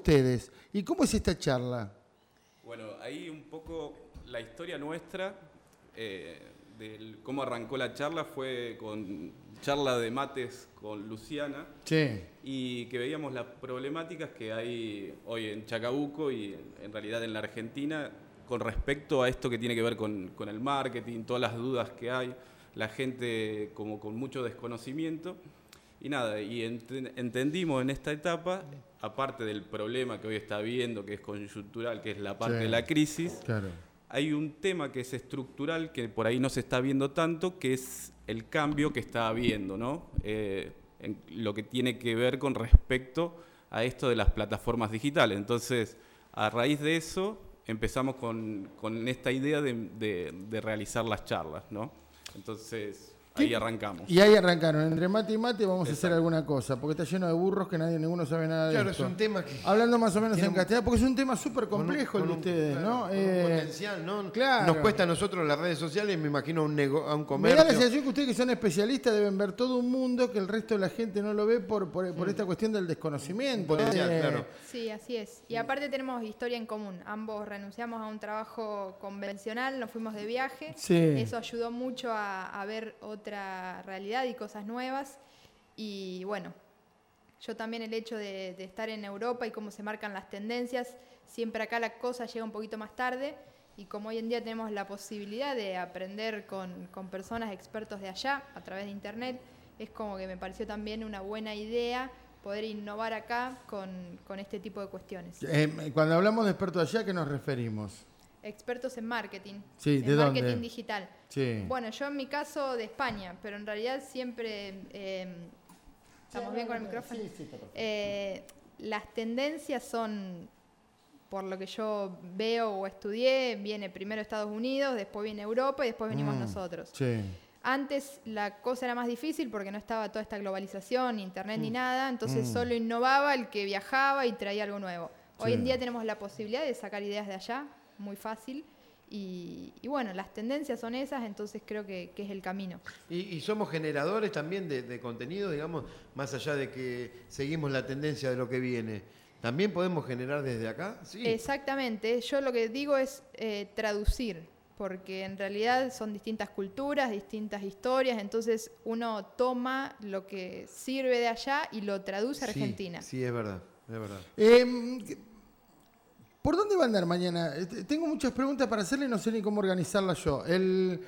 ustedes. ¿Y cómo es esta charla? Bueno, ahí un poco la historia nuestra, eh, de cómo arrancó la charla, fue con charla de mates con Luciana. Sí. Y que veíamos las problemáticas que hay hoy en Chacabuco y en, realidad en la Argentina con respecto a esto que tiene que ver con, con el marketing, todas las dudas que hay, la gente como con mucho desconocimiento. Y nada, y entendimos en esta etapa, aparte del problema que hoy está habiendo, que es coyuntural, que es la parte de la crisis, hay un tema que es estructural, que por ahí no se está viendo tanto, que es el cambio que está habiendo, ¿no? Eh, en lo que tiene que ver con respecto a esto de las plataformas digitales. Entonces, a raíz de eso, empezamos con, con esta idea de, de, de realizar las charlas, ¿no? Entonces, Ahí arrancamos. Y ahí arrancaron. Entre mate y mate vamos a hacer alguna cosa, porque está lleno de burros que nadie, ninguno sabe nada de Claro, es un tema que... Hablando más o menos en castellano, porque es un tema súper complejo el de ustedes, ¿no? Eh, potencial, ¿no? Claro. Nos cuesta a nosotros las redes sociales, me imagino a un, a un comercio. Me da la sensación que ustedes que son especialistas deben ver todo un mundo que el resto de la gente no lo ve por, por, mm. esta cuestión del desconocimiento. Potencial, claro. Sí, así es. Y aparte tenemos historia en común. Ambos renunciamos a un trabajo convencional, nos fuimos de viaje. Sí. Eso ayudó mucho a, a ver otra realidad y cosas nuevas. Y bueno, yo también el hecho de, estar en Europa y cómo se marcan las tendencias, siempre acá la cosa llega un poquito más tarde y como hoy en día tenemos la posibilidad de aprender con, personas expertos de allá a través de Internet, es como que me pareció también una buena idea poder innovar acá con, este tipo de cuestiones. Eh, cuando hablamos de expertos allá, ¿a qué nos referimos? Expertos en marketing, sí, en marketing digital. Bueno, yo en mi caso de España, pero en realidad siempre, eh, estamos bien con el micrófono, eh, las tendencias son, por lo que yo veo o estudié, viene primero Estados Unidos, después viene Europa y después venimos mm, nosotros. Antes la cosa era más difícil porque no estaba toda esta globalización, internet ni mm. nada, entonces mm. solo innovaba el que viajaba y traía algo nuevo. Hoy en día tenemos la posibilidad de sacar ideas de allá, muy fácil. Y, bueno, las tendencias son esas, entonces creo que, es el camino. Y, somos generadores también de, contenido, digamos, más allá de que seguimos la tendencia de lo que viene. ¿También podemos generar desde acá? Sí. Exactamente, yo lo que digo es eh, traducir, porque en realidad son distintas culturas, distintas historias, entonces uno toma lo que sirve de allá y lo traduce a Argentina. Sí, es verdad, es verdad. Em, ¿Por dónde va a andar mañana? Este, tengo muchas preguntas para hacerle y no sé ni cómo organizarlas yo. Em,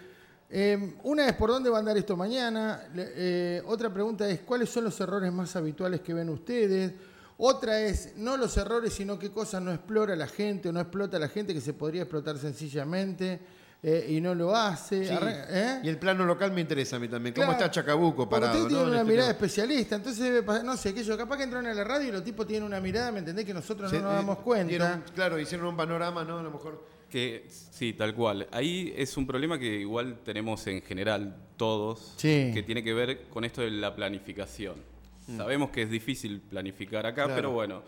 una es por dónde va a andar esto mañana. Eh, otra pregunta es cuáles son los errores más habituales que ven ustedes. Otra es no los errores, sino qué cosas no explora la gente o no explota la gente que se podría explotar sencillamente. Eh, y no lo hace. ¿eh? Y el plano local me interesa a mí también. ¿Cómo está Chacabuco parado? Usted tiene una mirada especialista, entonces no sé, que yo capaz que entraron a la radio y los tipos tienen una mirada, ¿me entendés? Que nosotros no nos damos cuenta. claro, hicieron un panorama, ¿no? A lo mejor. Que sí, tal cual. Ahí es un problema que igual tenemos en general todos, que tiene que ver con esto de la planificación. Mm. Sabemos que es difícil planificar acá, pero bueno,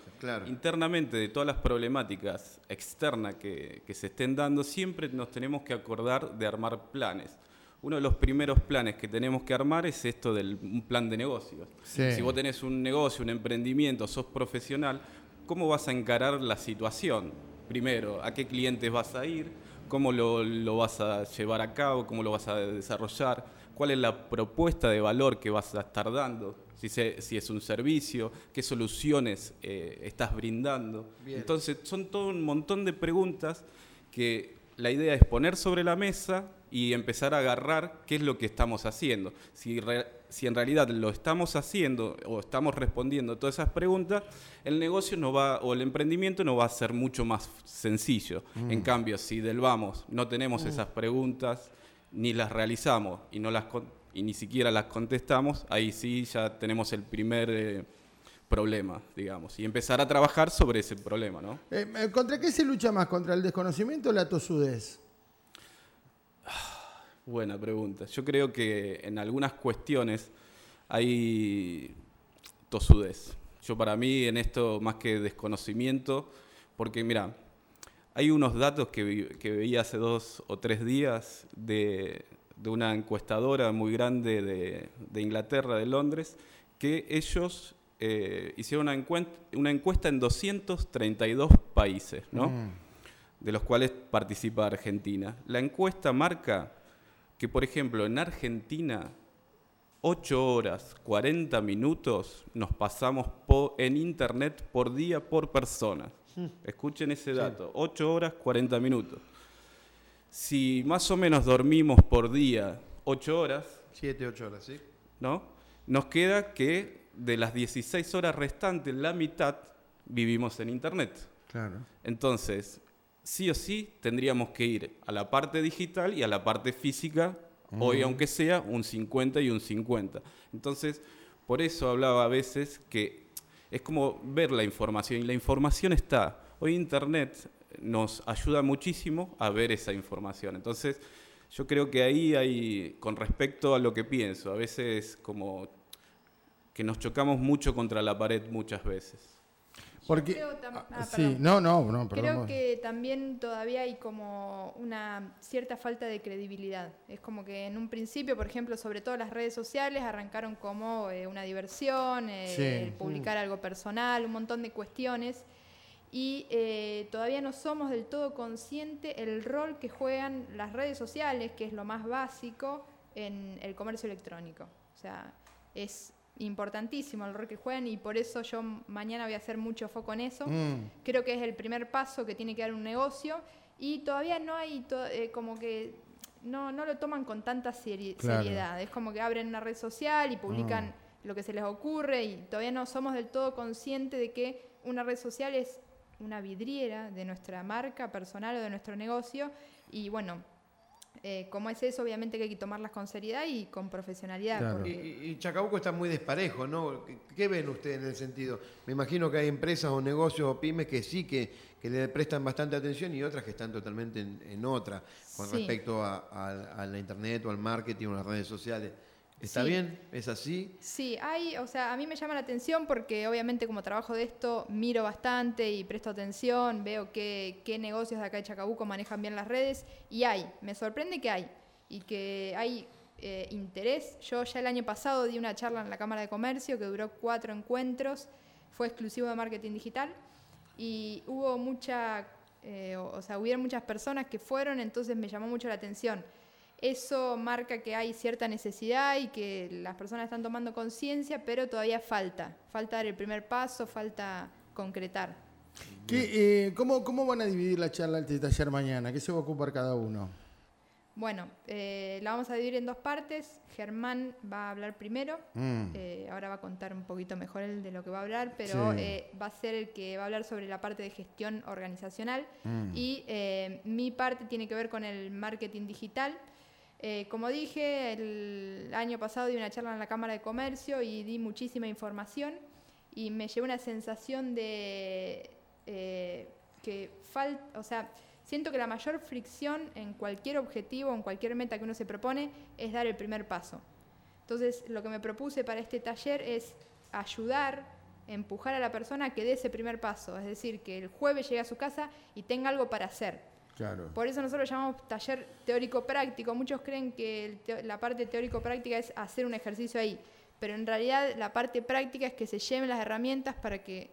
internamente de todas las problemáticas externas que, se estén dando, siempre nos tenemos que acordar de armar planes. Uno de los primeros planes que tenemos que armar es esto del un plan de negocios. Si vos tenés un negocio, un emprendimiento, sos profesional, ¿cómo vas a encarar la situación? Primero, ¿a qué clientes vas a ir? ¿Cómo lo, lo vas a llevar a cabo? ¿Cómo lo vas a desarrollar? ¿Cuál es la propuesta de valor que vas a estar dando? Si, es un servicio, qué soluciones eh, estás brindando. Entonces, son todo un montón de preguntas que la idea es poner sobre la mesa y empezar a agarrar qué es lo que estamos haciendo. Si, si en realidad lo estamos haciendo o estamos respondiendo a todas esas preguntas, el negocio no va, o el emprendimiento no va a ser mucho más sencillo. Mm. En cambio, si del vamos no tenemos mm. esas preguntas, ni las realizamos y no las y ni siquiera las contestamos, ahí sí ya tenemos el primer eh, problema, digamos, y empezar a trabajar sobre ese problema, ¿no? Eh, eh, ¿Contra qué se lucha más? ¿Contra el desconocimiento o la tosudez? buena pregunta. Yo creo que en algunas cuestiones hay tosudez. Yo para mí en esto más que desconocimiento, porque mira, hay unos datos que, que veía hace dos o tres días de, de una encuestadora muy grande de, Inglaterra, de Londres, que ellos eh, hicieron una encuesta, una encuesta en 232 países, ¿no? Mm. de los cuales participa Argentina. La encuesta marca que, por ejemplo, en Argentina 8 horas 40 minutos nos pasamos en Internet por día por persona. Hmm. Escuchen ese dato, 8 horas 40 minutos. Si más o menos dormimos por día 8 horas... 7, 8 horas, ¿sí? ¿No? Nos queda que de las 16 horas restantes, la mitad vivimos en Internet. Claro. Entonces, sí o sí tendríamos que ir a la parte digital y a la parte física Hoy, aunque sea, un 50 y un 50. Entonces, por eso hablaba a veces que es como ver la información y la información está. Hoy Internet nos ayuda muchísimo a ver esa información. Entonces, yo creo que ahí hay, con respecto a lo que pienso, a veces como que nos chocamos mucho contra la pared muchas veces. Porque, creo ah, ah, sí, no, no, no, Creo que también todavía hay como una cierta falta de credibilidad. Es como que en un principio, por ejemplo, sobre todo las redes sociales arrancaron como eh, una diversión, eh, publicar algo personal, un montón de cuestiones. Y eh, todavía no somos del todo conscientes el rol que juegan las redes sociales, que es lo más básico en el comercio electrónico. O sea, es importantísimo el rol que juegan y por eso yo mañana voy a hacer mucho foco en eso. Mm. Creo que es el primer paso que tiene que dar un negocio y todavía no hay eh, como que no, no lo toman con tanta seriedad. Es como que abren una red social y publican mm. lo que se les ocurre y todavía no somos del todo conscientes de que una red social es una vidriera de nuestra marca personal o de nuestro negocio y bueno, eh, como es eso, obviamente que hay que tomarlas con seriedad y con profesionalidad. Y, Chacabuco está muy desparejo, ¿no? ¿Qué, ven ustedes en el sentido? Me imagino que hay empresas o negocios o pymes que sí que, le prestan bastante atención y otras que están totalmente en, otra con respecto a, la internet o al marketing o las redes sociales. ¿Está bien? ¿Es así? Sí, hay, o sea, a mí me llama la atención porque obviamente como trabajo de esto miro bastante y presto atención, veo qué, qué negocios de acá de Chacabuco manejan bien las redes y hay, me sorprende que hay y que hay eh, interés. Yo ya el año pasado di una charla en la Cámara de Comercio que duró cuatro encuentros, fue exclusivo de marketing digital y hubo mucha, eh, o sea, hubieron muchas personas que fueron, entonces me llamó mucho la atención eso marca que hay cierta necesidad y que las personas están tomando conciencia, pero todavía falta. Falta dar el primer paso, falta concretar. ¿Qué, eh, cómo, ¿Cómo van a dividir la charla del taller mañana? ¿Qué se va a ocupar cada uno? Bueno, eh, la vamos a dividir en dos partes. Germán va a hablar primero. Mm. Eh, ahora va a contar un poquito mejor el de lo que va a hablar, pero va a ser el que va a hablar sobre la parte de gestión organizacional. Mm. Y mi parte tiene que ver con el marketing digital. Eh, como dije, el año pasado di una charla en la Cámara de Comercio y di muchísima información y me llevé una sensación de eh, que falta, o sea, siento que la mayor fricción en cualquier objetivo, en cualquier meta que uno se propone, es dar el primer paso. Entonces, lo que me propuse para este taller es ayudar, empujar a la persona a que dé ese primer paso, es decir, que el jueves llegue a su casa y tenga algo para hacer por eso nosotros llamamos taller teórico-práctico. Muchos creen que la parte teórico-práctica es hacer un ejercicio ahí, pero en realidad la parte práctica es que se lleven las herramientas para que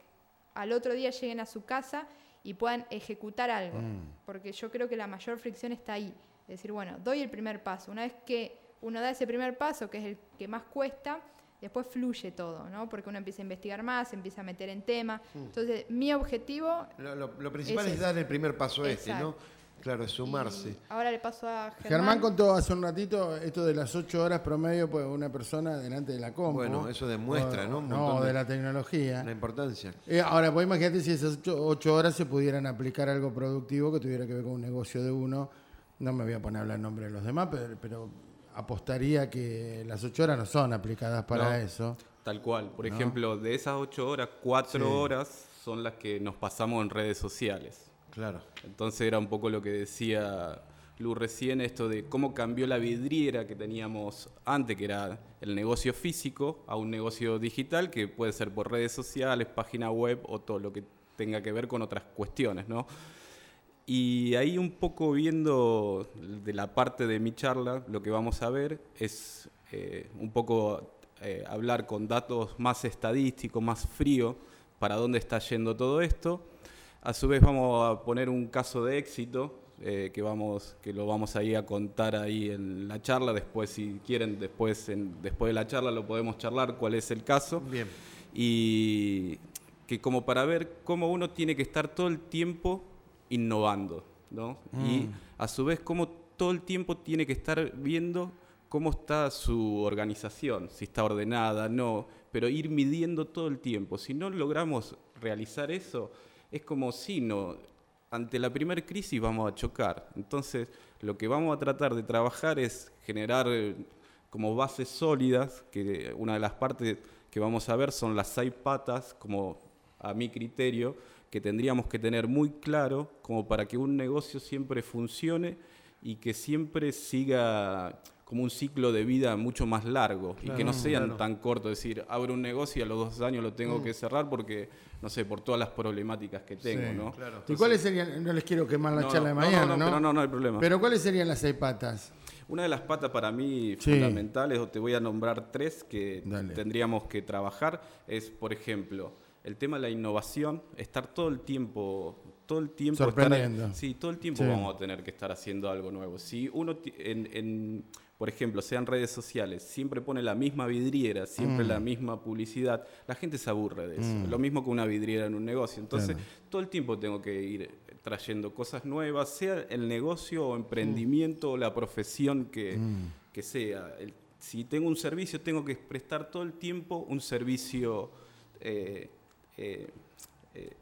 al otro día lleguen a su casa y puedan ejecutar algo. Mm. Porque yo creo que la mayor fricción está ahí. Es decir, bueno, doy el primer paso. Una vez que uno da ese primer paso, que es el que más cuesta, después fluye todo, ¿no? Porque uno empieza a investigar más, empieza a meter en tema. Mm. Entonces, mi objetivo... Lo, principal es, dar el primer paso este, ¿no? Claro, es sumarse. ahora le paso a Germán. Germán contó hace un ratito esto de las ocho horas promedio pues una persona delante de la compu. Bueno, eso demuestra, ¿no? no, de, la tecnología. La importancia. Eh, ahora, pues imagínate si esas ocho, horas se pudieran aplicar algo productivo que tuviera que ver con un negocio de uno. No me voy a poner a hablar en nombre de los demás, pero apostaría que las ocho horas no son aplicadas para eso. Tal cual. Por ejemplo, de esas ocho horas, cuatro horas son las que nos pasamos en redes sociales. Claro. Entonces era un poco lo que decía Lu recién, esto de cómo cambió la vidriera que teníamos antes, que era el negocio físico, a un negocio digital, que puede ser por redes sociales, página web o todo lo que tenga que ver con otras cuestiones, ¿no? Y ahí un poco viendo de la parte de mi charla, lo que vamos a ver es eh, un poco eh, hablar con datos más estadísticos, más fríos, para dónde está yendo todo esto. A su vez vamos a poner un caso de éxito eh, que, vamos, que lo vamos a ir a contar ahí en la charla. Después, si quieren, después, después de la charla lo podemos charlar cuál es el caso. Bien. Y que como para ver cómo uno tiene que estar todo el tiempo innovando, ¿no? Y mm. a su vez cómo todo el tiempo tiene que estar viendo cómo está su organización, si está ordenada, no, pero ir midiendo todo el tiempo. Si no logramos realizar eso, es como si no, ante la primera crisis vamos a chocar. Entonces, lo que vamos a tratar de trabajar es generar eh, como bases sólidas, que una de las partes que vamos a ver son las seis patas, como a mi criterio, que tendríamos que tener muy claro como para que un negocio siempre funcione y que siempre siga como un ciclo de vida mucho más largo y que no sean tan cortos, es decir, abro un negocio y a los dos años lo tengo mm. que cerrar porque, no sé, por todas las problemáticas que tengo, ¿no? ¿Y cuáles serían, no les quiero quemar la charla de mañana, no, no, no, hay problema. Pero ¿cuáles serían las seis patas? Una de las patas para mí fundamentales, o te voy a nombrar tres que tendríamos que trabajar, es, por ejemplo, el tema de la innovación, estar todo el tiempo todo el tiempo sorprendiendo. sí, todo el tiempo vamos a tener que estar haciendo algo nuevo. Si uno en por ejemplo, sean redes sociales, siempre pone la misma vidriera, siempre la mm. misma publicidad, la gente se aburre de eso. Mm. Lo mismo que una vidriera en un negocio. Entonces, todo el tiempo tengo que ir trayendo cosas nuevas, sea el negocio o emprendimiento o la profesión que, mm. sea. si tengo un servicio, tengo que prestar todo el tiempo un servicio eh, eh, eh,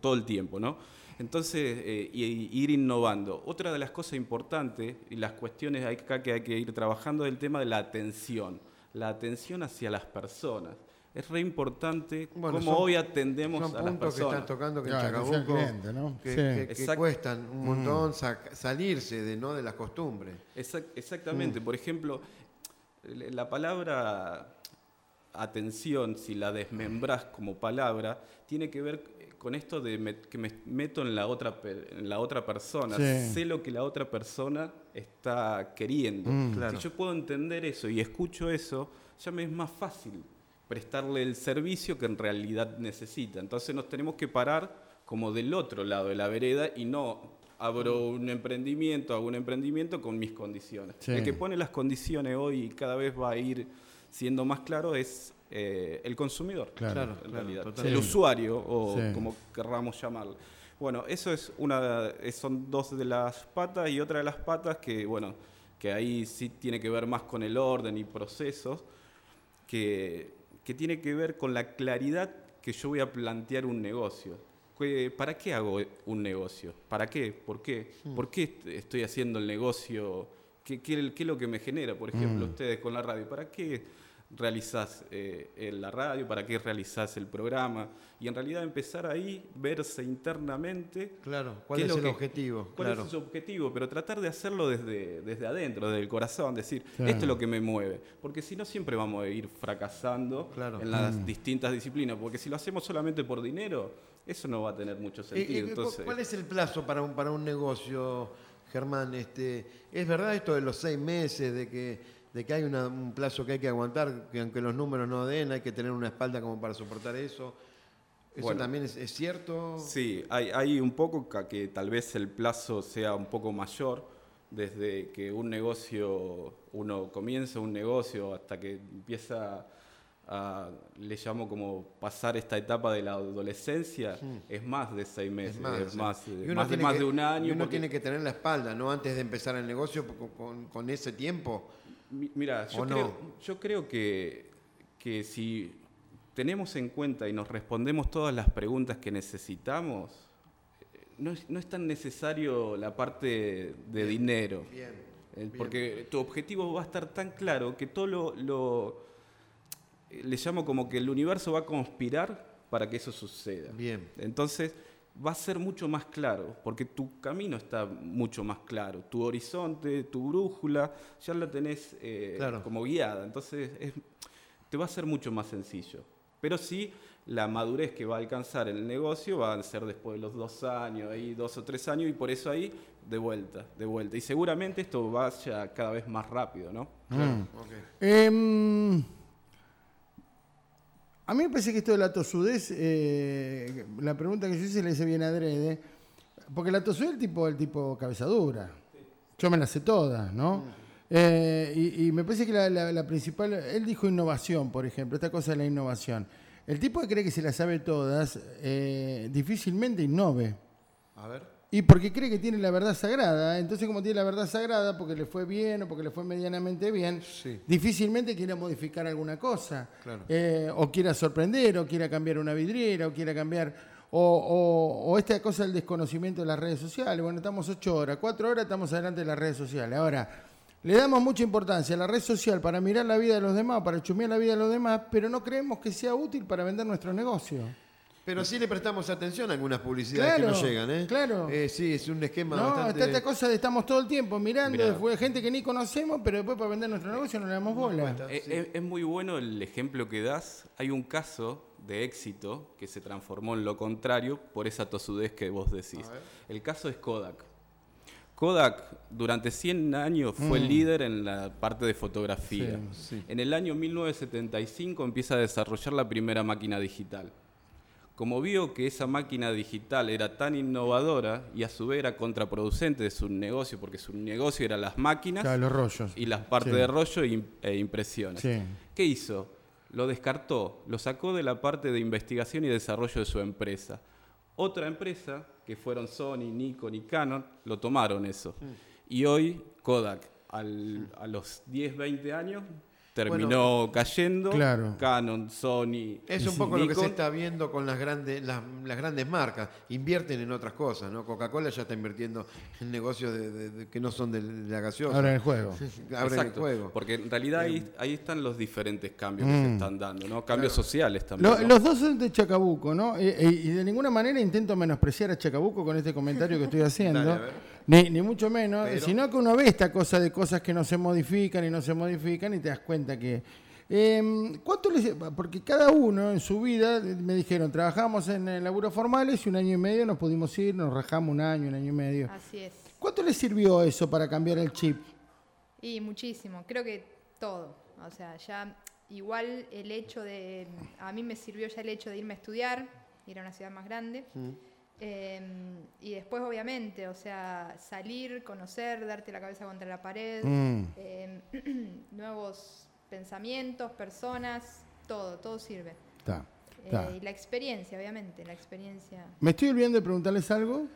todo el tiempo, ¿no? Entonces, eh, ir innovando. Otra de las cosas importantes y las cuestiones acá que hay que ir trabajando es el tema de la atención, la atención hacia las personas. Es re importante cómo hoy atendemos a las personas. que están tocando que en Chacabuco que, cuestan un montón mm. salirse de, ¿no? de las costumbres. exactamente. Mm. Por ejemplo, la palabra atención, si la desmembras como palabra, tiene que ver con esto de que me meto en la otra, en la otra persona, sé lo que la otra persona está queriendo. Mm. Si yo puedo entender eso y escucho eso, ya me es más fácil prestarle el servicio que en realidad necesita. Entonces nos tenemos que parar como del otro lado de la vereda y no abro un emprendimiento, hago un emprendimiento con mis condiciones. El que pone las condiciones hoy y cada vez va a ir siendo más claro es eh, el consumidor, claro, en realidad. El usuario, o como querramos llamarlo. Bueno, eso es una, son dos de las patas y otra de las patas que, bueno, que ahí sí tiene que ver más con el orden y procesos, que, que tiene que ver con la claridad que yo voy a plantear un negocio. ¿Para qué hago un negocio? ¿Para qué? ¿Por qué? Hmm. ¿Por qué estoy haciendo el negocio? ¿Qué, qué, qué es lo que me genera, por ejemplo, hmm. ustedes con la radio? ¿Para qué? realizás eh, la radio, para qué realizás el programa, y en realidad empezar ahí, verse internamente. Claro, ¿cuál es, el objetivo? ¿Cuál es su objetivo? Pero tratar de hacerlo desde, desde adentro, desde el corazón, decir, esto es lo que me mueve. Porque si no, siempre vamos a ir fracasando en las mm. distintas disciplinas, porque si lo hacemos solamente por dinero, eso no va a tener mucho sentido. Entonces, ¿Cuál es el plazo para un, para un negocio, Germán? Este, ¿Es verdad esto de los seis meses, de que de que hay un plazo que hay que aguantar, que aunque los números no den, hay que tener una espalda como para soportar eso. ¿Eso también es, cierto? Sí, hay, hay un poco que, tal vez el plazo sea un poco mayor, desde que un negocio, uno comienza un negocio hasta que empieza a, le llamo como pasar esta etapa de la adolescencia, es más de seis meses, es más, más, de, más de un año. Y uno tiene que tener la espalda, ¿no? Antes de empezar el negocio con, con ese tiempo Mira, yo, creo, yo creo que, que si tenemos en cuenta y nos respondemos todas las preguntas que necesitamos, no es, no es tan necesario la parte de dinero. Eh, porque tu objetivo va a estar tan claro que todo lo, lo, le llamo como que el universo va a conspirar para que eso suceda. Bien. Entonces, va a ser mucho más claro, porque tu camino está mucho más claro, tu horizonte, tu brújula, ya la tenés eh, como guiada, entonces te va a ser mucho más sencillo. Pero sí, la madurez que va a alcanzar el negocio va a ser después de los dos años, ahí dos o tres años, y por eso ahí de vuelta, de vuelta. Y seguramente esto vaya cada vez más rápido, ¿no? Mm. Em, A mí me parece que esto de la tosudez, eh, la pregunta que yo hice le hice bien adrede, porque la tosudez es el tipo, el tipo cabeza dura. Yo me la sé todas, ¿no? Mm. Eh, y, me parece que la, principal, él dijo innovación, por ejemplo, esta cosa de la innovación. El tipo que cree que se la sabe todas, eh, difícilmente innove. A ver. Y porque cree que tiene la verdad sagrada, entonces como tiene la verdad sagrada, porque le fue bien o porque le fue medianamente bien, difícilmente quiera modificar alguna cosa. Eh, o quiera sorprender, o quiera cambiar una vidriera, o quiera cambiar... O, o, esta cosa del desconocimiento de las redes sociales. Bueno, estamos ocho horas, cuatro horas estamos adelante de las redes sociales. Ahora, le damos mucha importancia a la red social para mirar la vida de los demás, para chumear la vida de los demás, pero no creemos que sea útil para vender nuestro negocio. Pero sí le prestamos atención a algunas publicidades que nos llegan, ¿eh? Claro. Eh, sí, es un esquema no, bastante... está esta cosa de estamos todo el tiempo mirando, gente que ni conocemos, pero después para vender nuestro negocio no le damos bola. es, muy bueno el ejemplo que das. Hay un caso de éxito que se transformó en lo contrario por esa tosudez que vos decís. El caso es Kodak. Kodak durante 100 años fue mm. líder en la parte de fotografía. En el año 1975 empieza a desarrollar la primera máquina digital. Como vio que esa máquina digital era tan innovadora y a su vez era contraproducente de su negocio, porque su negocio era las máquinas y las partes de rollo e impresiones. ¿Qué hizo? Lo descartó, lo sacó de la parte de investigación y desarrollo de su empresa. Otra empresa que fueron Sony, Nikon y Canon, lo tomaron eso. Mm. Y hoy Kodak, a los 10, 20 años, terminó cayendo. Claro. Canon, Sony. Es un poco lo que se está viendo con las grandes, las, grandes marcas. Invierten en otras cosas, ¿no? Coca-Cola ya está invirtiendo en negocios de, que no son de, la gaseosa. Abren el juego. Abren el juego. Porque en realidad ahí, ahí están los diferentes cambios que se mm. están dando, ¿no? Cambios sociales también. Los dos son de Chacabuco, ¿no? Y, de ninguna manera intento menospreciar a Chacabuco con este comentario que estoy haciendo. Ni, ni, mucho menos, sino que uno ve esta cosa de cosas que no se modifican y no se modifican y te das cuenta que... Eh, ¿Cuánto les, porque cada uno en su vida, me dijeron, trabajamos en el laburo formales y un año y medio nos pudimos ir, nos rajamos un año, un año y medio. Así es. ¿Cuánto les sirvió eso para cambiar el chip? Y muchísimo, creo que todo. O sea, ya igual el hecho de, a mí me sirvió ya el hecho de irme a estudiar, ir a una ciudad más grande. Mm. Em, y después, obviamente, o sea, salir, conocer, darte la cabeza contra la pared, mm. em, nuevos pensamientos, personas, todo, todo sirve. Eh, y la experiencia, obviamente, la experiencia. ¿Me estoy olvidando de preguntarles algo?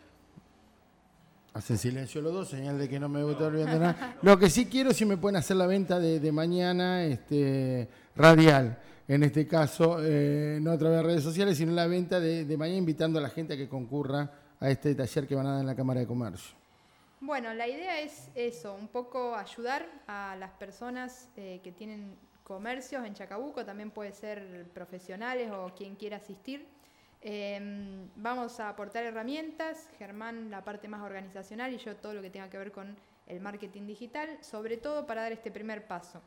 Hacen silencio los dos, señal de que no me voy a estar olvidando nada. Lo que sí quiero si me pueden hacer la venta de, de mañana este, radial en este caso, eh, no a través de redes sociales, sino la venta de, mañana invitando a la gente a que concurra a este taller que van a dar en la Cámara de Comercio. Bueno, la idea es eso, un poco ayudar a las personas eh, que tienen comercios en Chacabuco, también puede ser profesionales o quien quiera asistir. Em, vamos a aportar herramientas, Germán la parte más organizacional y yo todo lo que tenga que ver con el marketing digital, sobre todo para dar este primer paso.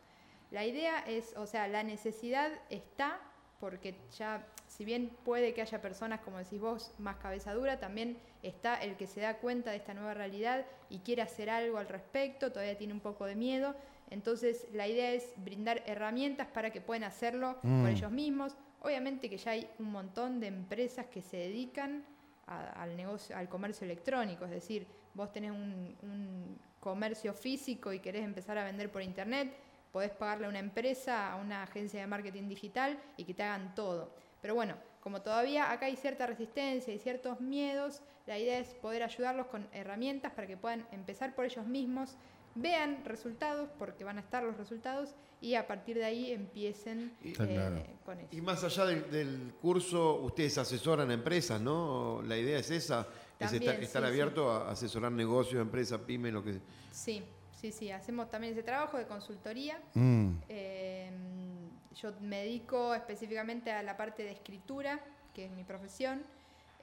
La idea es, o sea, la necesidad está porque ya, si bien puede que haya personas, como decís vos, más cabeza dura, también está el que se da cuenta de esta nueva realidad y quiere hacer algo al respecto, todavía tiene un poco de miedo. Entonces, la idea es brindar herramientas para que puedan hacerlo por mm. ellos mismos. Obviamente que ya hay un montón de empresas que se dedican al negocio, al comercio electrónico, es decir, vos tenés un comercio físico y querés empezar a vender por internet, podés pagarle a una empresa, a una agencia de marketing digital y que te hagan todo. Pero bueno, como todavía acá hay cierta resistencia y ciertos miedos, la idea es poder ayudarlos con herramientas para que puedan empezar por ellos mismos, vean resultados, porque van a estar los resultados, y a partir de ahí empiecen eh, con eso. Y más allá del, curso, ustedes asesoran a empresas, ¿no? La idea es esa, es estar, abierto a asesorar negocios, empresas, pymes, lo que... Sí, Sí, sí, hacemos también ese trabajo de consultoría. Mm. Em, yo me dedico específicamente a la parte de escritura, que es mi profesión,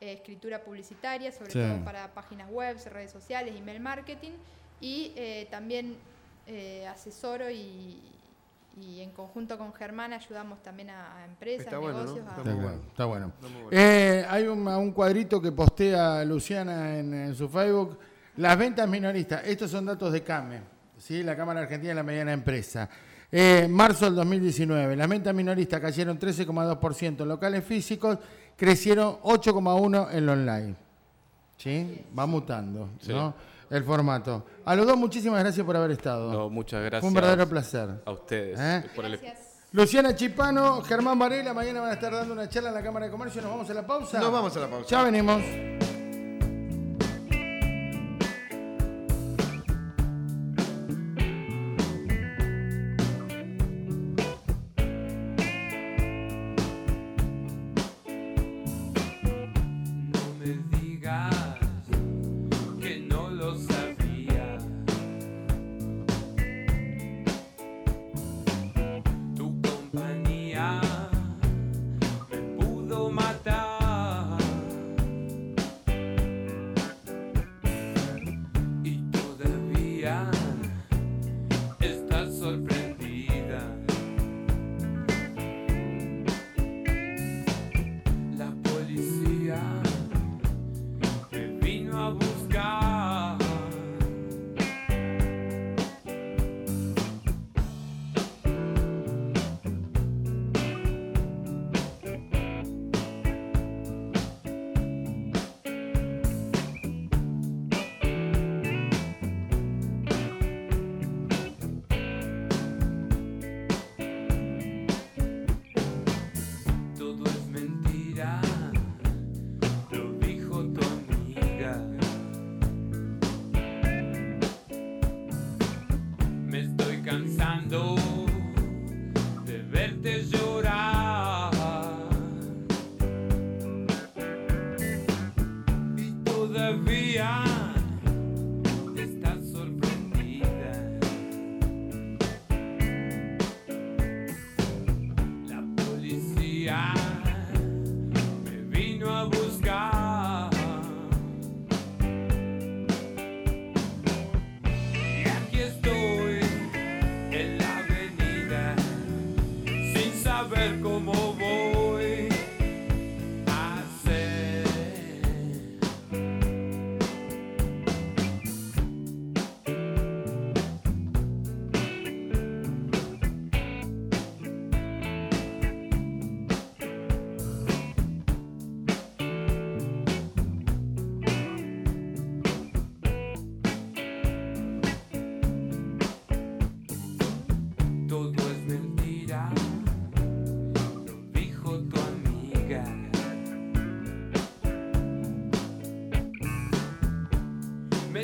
eh, escritura publicitaria, sobre todo para páginas web, redes sociales, email marketing, y eh, también eh, asesoro y, en conjunto con Germán ayudamos también a, empresas, negocios. Está, bueno. hay un, cuadrito que postea Luciana en su Facebook las ventas minoristas, estos son datos de CAME, ¿sí? la Cámara Argentina de la Mediana Empresa. Eh, marzo del 2019, las ventas minoristas cayeron 13,2% en locales físicos, crecieron 8,1% en lo online. ¿Sí? Va mutando, ¿no? El formato. A los dos, muchísimas gracias por haber estado. No, muchas gracias. Fue un verdadero placer. A ustedes. ¿Eh? Luciana Chipano, Germán Varela, mañana van a estar dando una charla en la Cámara de Comercio. ¿Nos vamos a la pausa? Nos vamos a la pausa. Ya venimos.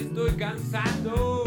estoy cansado.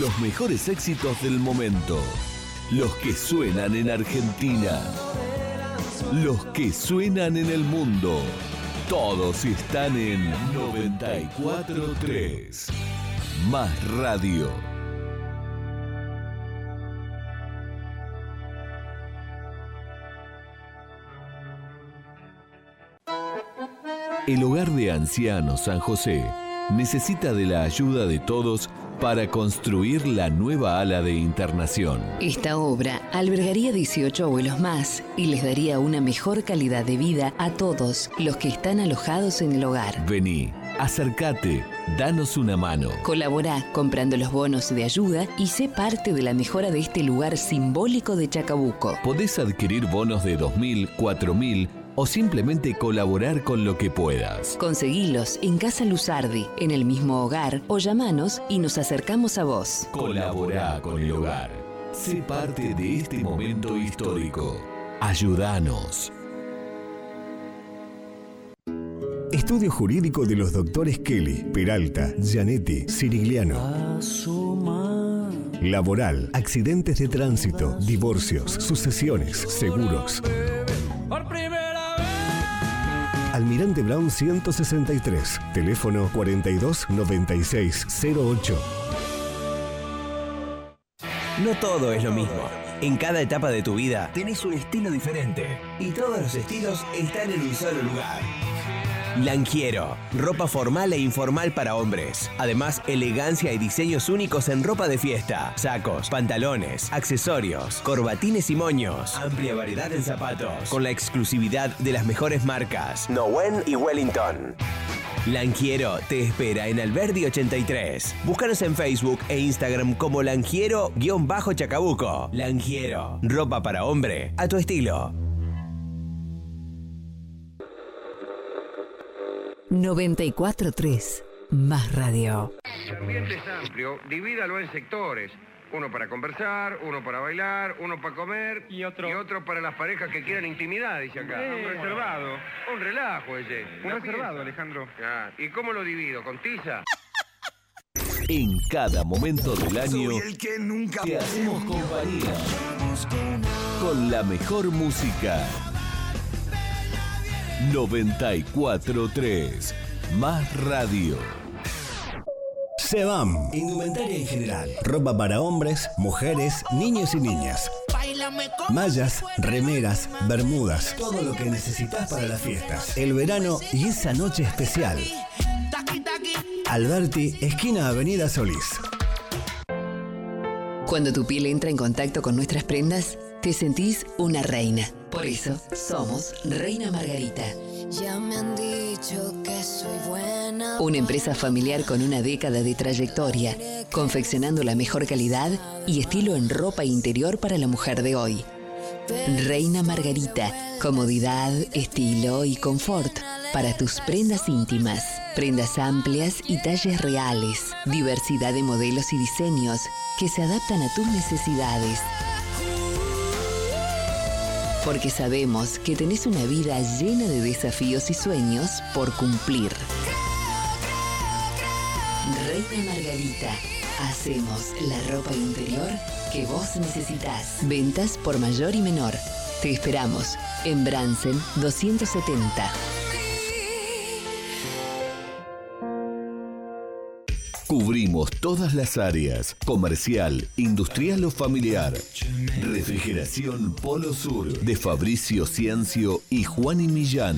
Los mejores éxitos del momento. Los que suenan en Argentina. Los que suenan en el mundo. Todos están en 943. Más radio. El hogar de ancianos San José necesita de la ayuda de todos para construir la nueva ala de internación. Esta obra albergaría 18 abuelos más y les daría una mejor calidad de vida a todos los que están alojados en el hogar. Vení, acércate, danos una mano. Colabora comprando los bonos de ayuda y sé parte de la mejora de este lugar simbólico de Chacabuco. Podés adquirir bonos de 2.000, 4.000 o simplemente colaborar con lo que puedas. Conseguilos en Casa Luzardi, en el mismo hogar o llamanos y nos acercamos a vos. Colabora con el hogar. Sé parte de este momento histórico. Ayúdanos. Estudio jurídico de los doctores Kelly, Peralta, Gianetti, Sirigliano. Laboral, accidentes de tránsito, divorcios, sucesiones, seguros. Almirante Brown 163, teléfono 42 96 08. No todo es lo mismo. En cada etapa de tu vida tenés un estilo diferente y todos los estilos están en un solo lugar. Langiero, ropa formal e informal para hombres. Además, elegancia y diseños únicos en ropa de fiesta, sacos, pantalones, accesorios, corbatines y moños. Amplia variedad en zapatos, con la exclusividad de las mejores marcas, Nowen y Wellington. Langiero te espera en Alberdi 83. Búscanos en Facebook e Instagram como Langiero-Chacabuco. Langiero, ropa para hombre, a tu estilo. 94.3 Más Radio. El ambiente es amplio, divídalo en sectores. Uno para conversar, uno para bailar, uno para comer y otro, y otro para las parejas que quieran intimidad, dice acá. un reservado. Un relajo ese. Un reservado, Alejandro. Ah, ¿Y cómo lo divido? ¿Con tiza? En cada momento del año te hacemos compañía con la mejor música. 943 Más Radio. Sebam. Indumentaria en general. Ropa para hombres, mujeres, niños y niñas. Mallas, remeras, bermudas, todo lo que necesitas para las fiestas. El verano y esa noche especial. Alberti, esquina Avenida Solís. Cuando tu piel entra en contacto con nuestras prendas, te sentís una reina. Por eso, somos Reina Margarita. Ya me han dicho que soy buena. Una empresa familiar con una década de trayectoria, confeccionando la mejor calidad y estilo en ropa interior para la mujer de hoy. Reina Margarita, comodidad, estilo y confort para tus prendas íntimas. Prendas amplias y talles reales. Diversidad de modelos y diseños que se adaptan a tus necesidades porque sabemos que tenés una vida llena de desafíos y sueños por cumplir. Reina Margarita, hacemos la ropa interior que vos necesitas. Ventas por mayor y menor. Te esperamos en Bransen 270. Cubrimos todas las áreas, comercial, industrial o familiar. Refrigeración Polo Sur de Fabricio Ciencio y Juan y Millán.